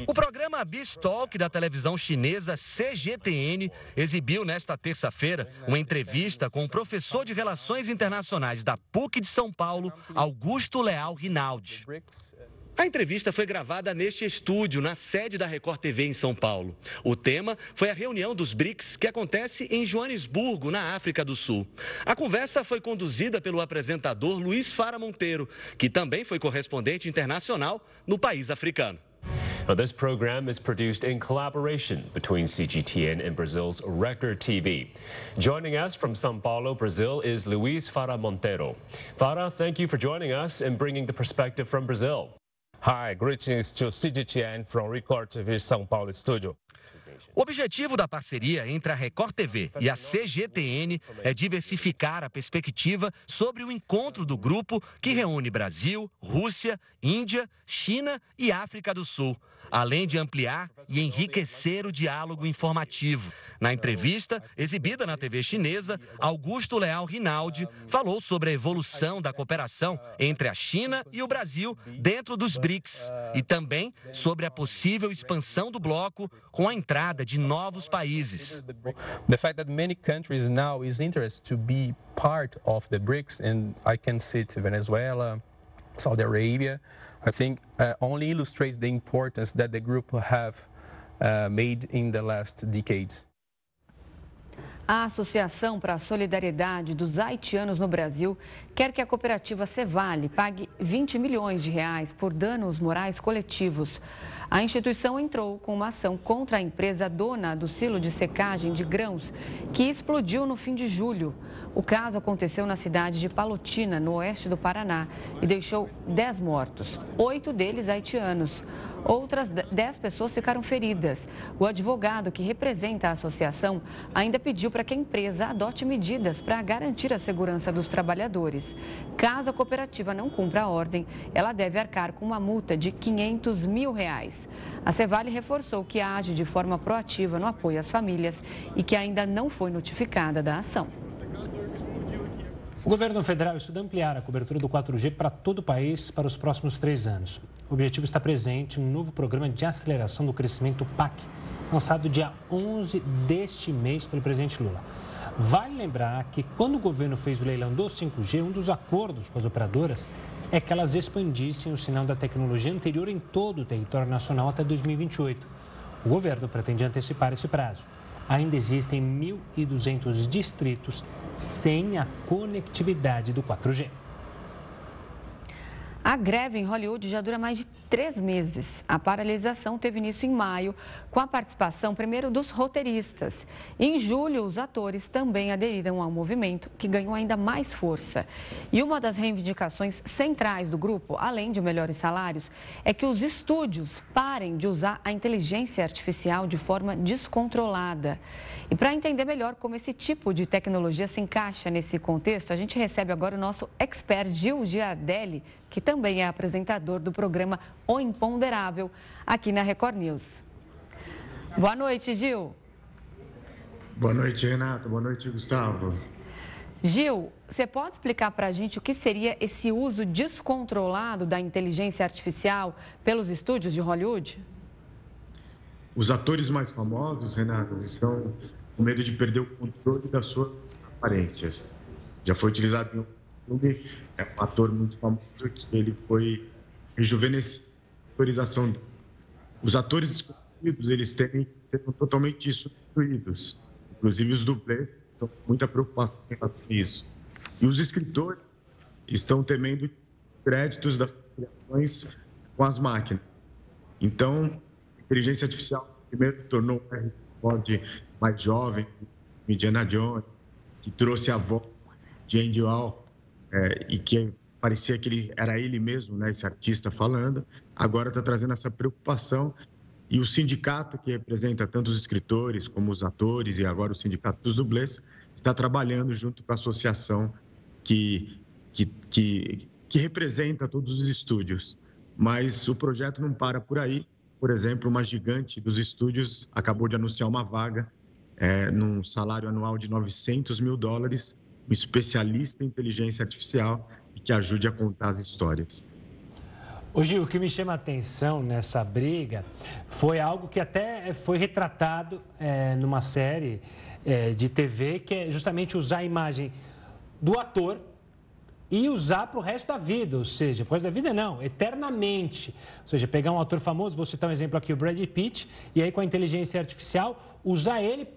O programa Talk da televisão chinesa CGTN exibiu nesta terça-feira uma entrevista com o professor de Relações Internacionais da PUC de São Paulo, Augusto Leal Rinaldi. A entrevista foi gravada neste estúdio, na sede da Record TV em São Paulo. O tema foi a reunião dos BRICS, que acontece em Joanesburgo, na África do Sul. A conversa foi conduzida pelo apresentador Luiz Fara Monteiro, que também foi correspondente internacional no país africano. Now, this program is produced in collaboration between CGTN and Brazil's Record TV. Joining us from Sao Paulo, Brazil, is Luis Fara Monteiro. Fara, thank you for joining us and bringing the perspective from Brazil. Hi, greetings to CGTN from Record TV São Paulo Studio. O objetivo da parceria entre a Record TV e a CGTN é diversificar a perspectiva sobre o encontro do grupo que reúne Brasil, Rússia, Índia, China e África do Sul além de ampliar e enriquecer o diálogo informativo. Na entrevista, exibida na TV chinesa, Augusto Leal Rinaldi falou sobre a evolução da cooperação entre a China e o Brasil dentro dos BRICS e também sobre a possível expansão do bloco com a entrada de novos países. The fact that many countries now is interested to be part of the BRICS and I can see Venezuela, Saudi Arabia I think uh, only illustrates the importance that the group have uh, made in the last decades. A Associação para a Solidariedade dos Haitianos no Brasil quer que a cooperativa Cevale pague 20 milhões de reais por danos morais coletivos. A instituição entrou com uma ação contra a empresa dona do silo de secagem de grãos, que explodiu no fim de julho. O caso aconteceu na cidade de Palotina, no oeste do Paraná, e deixou 10 mortos, oito deles haitianos. Outras 10 pessoas ficaram feridas. O advogado que representa a associação ainda pediu para que a empresa adote medidas para garantir a segurança dos trabalhadores. Caso a cooperativa não cumpra a ordem, ela deve arcar com uma multa de 500 mil reais. A Cevale reforçou que age de forma proativa no apoio às famílias e que ainda não foi notificada da ação. O governo federal estuda ampliar a cobertura do 4G para todo o país para os próximos três anos. O objetivo está presente no novo programa de aceleração do crescimento PAC, lançado dia 11 deste mês pelo presidente Lula. Vale lembrar que quando o governo fez o leilão do 5G, um dos acordos com as operadoras é que elas expandissem o sinal da tecnologia anterior em todo o território nacional até 2028. O governo pretende antecipar esse prazo ainda existem 1.200 distritos sem a conectividade do 4G. A greve em Hollywood já dura mais de três meses. A paralisação teve início em maio, com a participação primeiro dos roteiristas. Em julho, os atores também aderiram ao movimento, que ganhou ainda mais força. E uma das reivindicações centrais do grupo, além de melhores salários, é que os estúdios parem de usar a inteligência artificial de forma descontrolada. E para entender melhor como esse tipo de tecnologia se encaixa nesse contexto, a gente recebe agora o nosso expert Gil Giardelli, que também é apresentador do programa O Imponderável, aqui na Record News. Boa noite, Gil. Boa noite, Renata. Boa noite, Gustavo. Gil, você pode explicar para a gente o que seria esse uso descontrolado da inteligência artificial pelos estúdios de Hollywood? Os atores mais famosos, Renata, estão com medo de perder o controle das suas aparências. Já foi utilizado em é um ator muito famoso que ele foi rejuvenescido. Os atores desconhecidos, eles têm totalmente substituídos. Inclusive os dublês estão com muita preocupação em relação a isso. E os escritores estão temendo créditos das criações com as máquinas. Então, a inteligência artificial primeiro tornou o Harrison Ford mais jovem, Indiana Jones, que trouxe a voz de Andy Hall, é, e que parecia que ele era ele mesmo, né, esse artista falando, agora está trazendo essa preocupação e o sindicato que representa tanto os escritores como os atores e agora o sindicato dos dublês está trabalhando junto com a associação que, que, que, que representa todos os estúdios. Mas o projeto não para por aí. Por exemplo, uma gigante dos estúdios acabou de anunciar uma vaga é, num salário anual de 900 mil dólares, um especialista em inteligência artificial e que ajude a contar as histórias. O Gil, o que me chama a atenção nessa briga foi algo que até foi retratado é, numa série é, de TV, que é justamente usar a imagem do ator e usar para o resto da vida, ou seja, para o resto da vida não, eternamente. Ou seja, pegar um ator famoso, vou citar um exemplo aqui, o Brad Pitt, e aí com a inteligência artificial, usar ele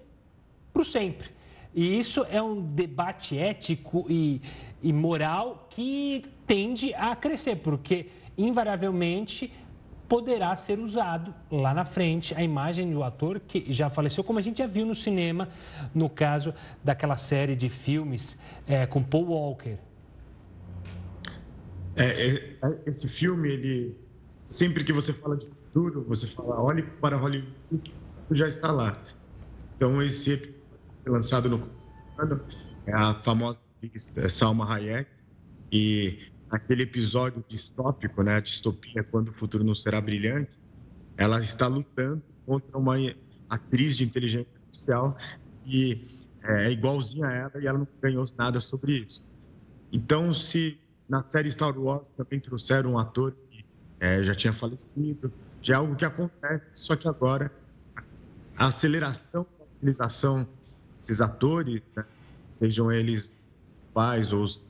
para sempre. E isso é um debate ético e, e moral que tende a crescer, porque invariavelmente poderá ser usado lá na frente a imagem do ator que já faleceu, como a gente já viu no cinema, no caso daquela série de filmes é, com Paul Walker. É, é, é, esse filme, ele sempre que você fala de futuro, você fala, olhe para Hollywood, já está lá. Então esse lançado no ano é a famosa é Salma Hayek e aquele episódio distópico, né, a distopia, quando o futuro não será brilhante, ela está lutando contra uma atriz de inteligência artificial e é, é igualzinha a ela e ela não ganhou nada sobre isso. Então, se na série Star Wars também trouxeram um ator que é, já tinha falecido, já é algo que acontece, só que agora a aceleração da utilização desses atores, né, sejam eles pais ou os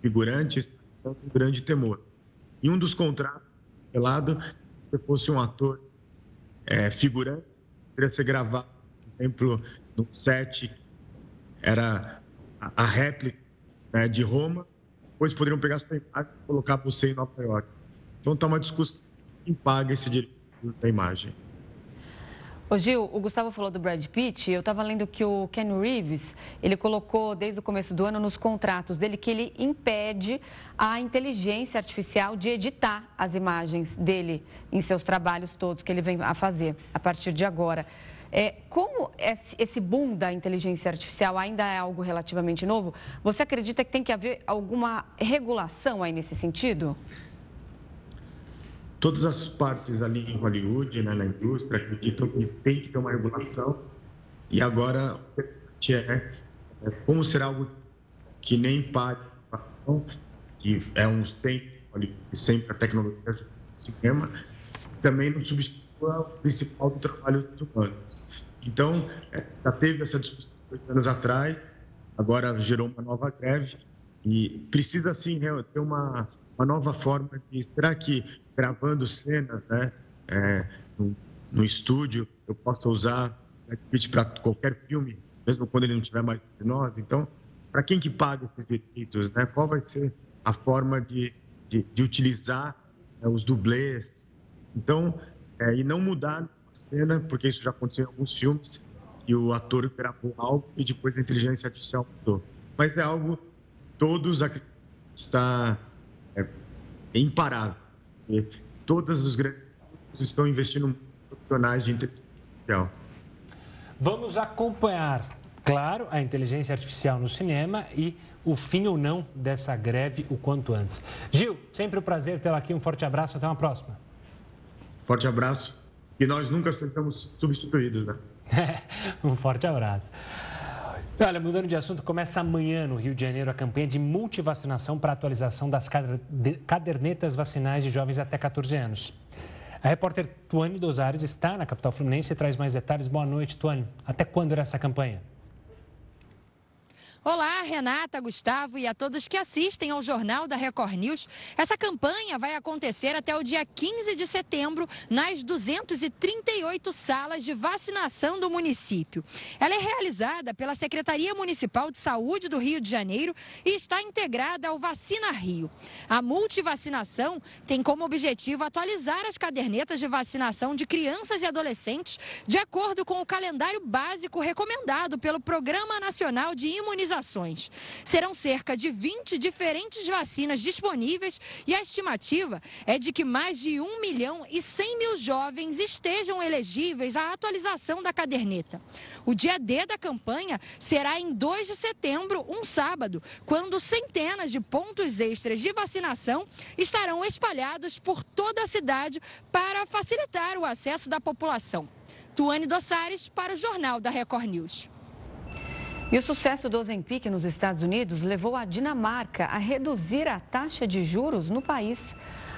figurantes, um grande temor. E um dos contratos lado, se fosse um ator é, figurante, poderia ser gravado, por exemplo, no set, era a, a réplica né, de Roma, depois poderiam pegar sua imagem e colocar você em Nova York. Então está uma discussão quem paga esse direito da imagem. Ô Gil, o Gustavo falou do Brad Pitt, eu estava lendo que o Ken Reeves, ele colocou desde o começo do ano nos contratos dele que ele impede a inteligência artificial de editar as imagens dele em seus trabalhos todos que ele vem a fazer a partir de agora. É, como esse boom da inteligência artificial ainda é algo relativamente novo, você acredita que tem que haver alguma regulação aí nesse sentido? Todas as partes ali em Hollywood, né, na indústria, acreditam que tem que ter uma regulação. E agora é, é como será algo que nem pague, que é um sempre, sempre a tecnologia do cinema, também não substitua o principal do trabalho dos humanos. Então, é, já teve essa discussão oito anos atrás, agora gerou uma nova greve e precisa sim ter uma, uma nova forma de será que gravando cenas, né, é, no, no, estúdio, eu possa usar para qualquer filme, mesmo quando ele não estiver mais entre nós. Então, para quem que paga esses direitos, né? Qual vai ser a forma de, de, de utilizar né, os dublês? Então, é, e não mudar a cena, porque isso já aconteceu em alguns filmes, e o ator gravou algo e depois a inteligência artificial mudou. Mas é algo todos está é, imparável. E todas os grandes estão investindo em profissionais de inteligência artificial. Vamos acompanhar, claro, a inteligência artificial no cinema e o fim ou não dessa greve o quanto antes. Gil, sempre um prazer tê-la aqui. Um forte abraço. Até uma próxima. Forte abraço. E nós nunca seremos substituídos, né? [LAUGHS] um forte abraço. Olha, mudando de assunto, começa amanhã no Rio de Janeiro a campanha de multivacinação para atualização das cadernetas vacinais de jovens até 14 anos. A repórter Tuane Dosares está na capital fluminense e traz mais detalhes. Boa noite, Tuane. Até quando era essa campanha? Olá, Renata, Gustavo e a todos que assistem ao Jornal da Record News. Essa campanha vai acontecer até o dia 15 de setembro nas 238 salas de vacinação do município. Ela é realizada pela Secretaria Municipal de Saúde do Rio de Janeiro e está integrada ao Vacina Rio. A multivacinação tem como objetivo atualizar as cadernetas de vacinação de crianças e adolescentes de acordo com o calendário básico recomendado pelo Programa Nacional de Imunização imunizações. Serão cerca de 20 diferentes vacinas disponíveis e a estimativa é de que mais de 1 milhão e 100 mil jovens estejam elegíveis à atualização da caderneta. O dia D da campanha será em 2 de setembro, um sábado, quando centenas de pontos extras de vacinação estarão espalhados por toda a cidade para facilitar o acesso da população. Tuane Dossares para o Jornal da Record News. E o sucesso do Ozempic nos Estados Unidos levou a Dinamarca a reduzir a taxa de juros no país.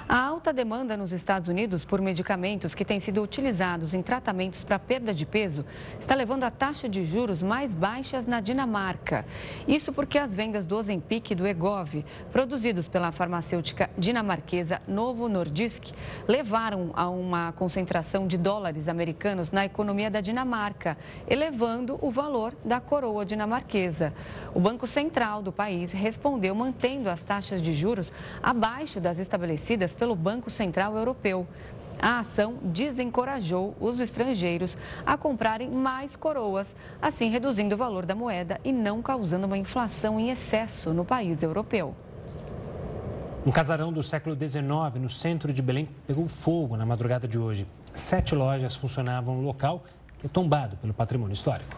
A alta demanda nos Estados Unidos por medicamentos que têm sido utilizados em tratamentos para perda de peso está levando a taxa de juros mais baixas na Dinamarca. Isso porque as vendas do Ozempic e do Egov, produzidos pela farmacêutica dinamarquesa Novo Nordisk, levaram a uma concentração de dólares americanos na economia da Dinamarca, elevando o valor da coroa dinamarquesa. O Banco Central do país respondeu mantendo as taxas de juros abaixo das estabelecidas pelo Banco Central Europeu. A ação desencorajou os estrangeiros a comprarem mais coroas, assim reduzindo o valor da moeda e não causando uma inflação em excesso no país europeu. Um casarão do século XIX no centro de Belém pegou fogo na madrugada de hoje. Sete lojas funcionavam no local, que é tombado pelo patrimônio histórico.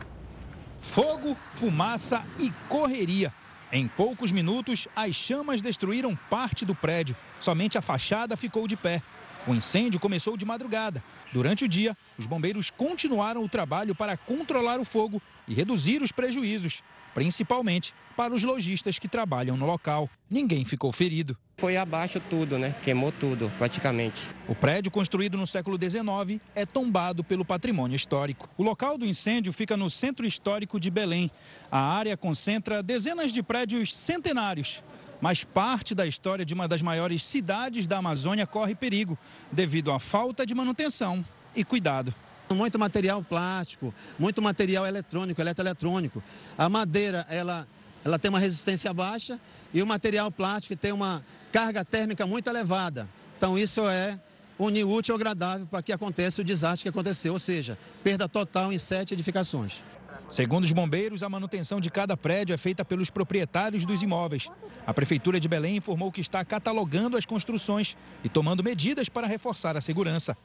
Fogo, fumaça e correria. Em poucos minutos, as chamas destruíram parte do prédio. Somente a fachada ficou de pé. O incêndio começou de madrugada. Durante o dia, os bombeiros continuaram o trabalho para controlar o fogo e reduzir os prejuízos principalmente para os lojistas que trabalham no local. Ninguém ficou ferido. Foi abaixo tudo, né? Queimou tudo, praticamente. O prédio, construído no século XIX, é tombado pelo patrimônio histórico. O local do incêndio fica no centro histórico de Belém. A área concentra dezenas de prédios centenários. Mas parte da história de uma das maiores cidades da Amazônia corre perigo, devido à falta de manutenção e cuidado. Muito material plástico, muito material eletrônico, eletroeletrônico. A madeira, ela, ela tem uma resistência baixa e o material plástico tem uma carga térmica muito elevada. Então, isso é unir útil ao agradável para que aconteça o desastre que aconteceu, ou seja, perda total em sete edificações. Segundo os bombeiros, a manutenção de cada prédio é feita pelos proprietários dos imóveis. A Prefeitura de Belém informou que está catalogando as construções e tomando medidas para reforçar a segurança.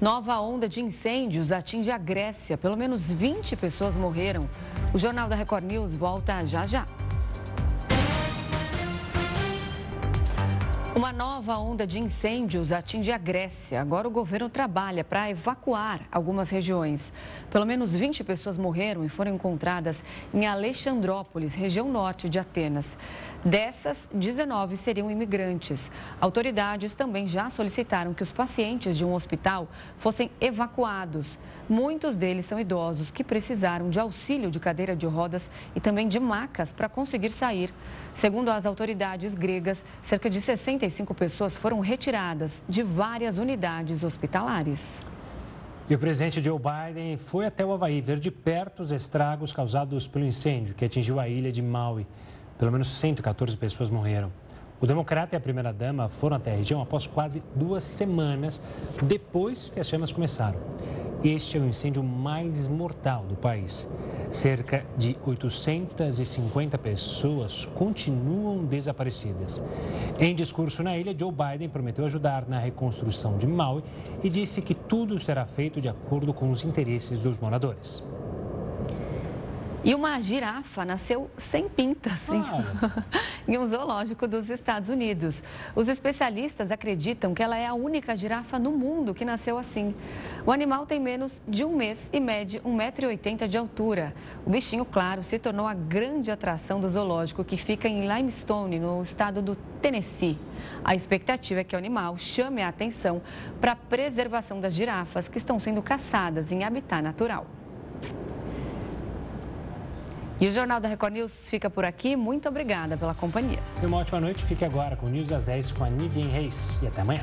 Nova onda de incêndios atinge a Grécia. Pelo menos 20 pessoas morreram. O Jornal da Record News volta já já. Uma nova onda de incêndios atinge a Grécia. Agora o governo trabalha para evacuar algumas regiões. Pelo menos 20 pessoas morreram e foram encontradas em Alexandrópolis, região norte de Atenas. Dessas, 19 seriam imigrantes. Autoridades também já solicitaram que os pacientes de um hospital fossem evacuados. Muitos deles são idosos que precisaram de auxílio de cadeira de rodas e também de macas para conseguir sair. Segundo as autoridades gregas, cerca de 65 pessoas foram retiradas de várias unidades hospitalares. E o presidente Joe Biden foi até o Havaí ver de perto os estragos causados pelo incêndio que atingiu a ilha de Maui. Pelo menos 114 pessoas morreram. O democrata e a primeira-dama foram até a região após quase duas semanas depois que as chamas começaram. Este é o incêndio mais mortal do país. Cerca de 850 pessoas continuam desaparecidas. Em discurso na ilha, Joe Biden prometeu ajudar na reconstrução de Maui e disse que tudo será feito de acordo com os interesses dos moradores. E uma girafa nasceu sem pintas assim, [LAUGHS] em um zoológico dos Estados Unidos. Os especialistas acreditam que ela é a única girafa no mundo que nasceu assim. O animal tem menos de um mês e mede 1,80m de altura. O bichinho, claro, se tornou a grande atração do zoológico que fica em Limestone, no estado do Tennessee. A expectativa é que o animal chame a atenção para a preservação das girafas que estão sendo caçadas em habitat natural. E o Jornal da Record News fica por aqui. Muito obrigada pela companhia. E uma ótima noite. Fique agora com o News às 10 com a Nivien Reis. E até amanhã.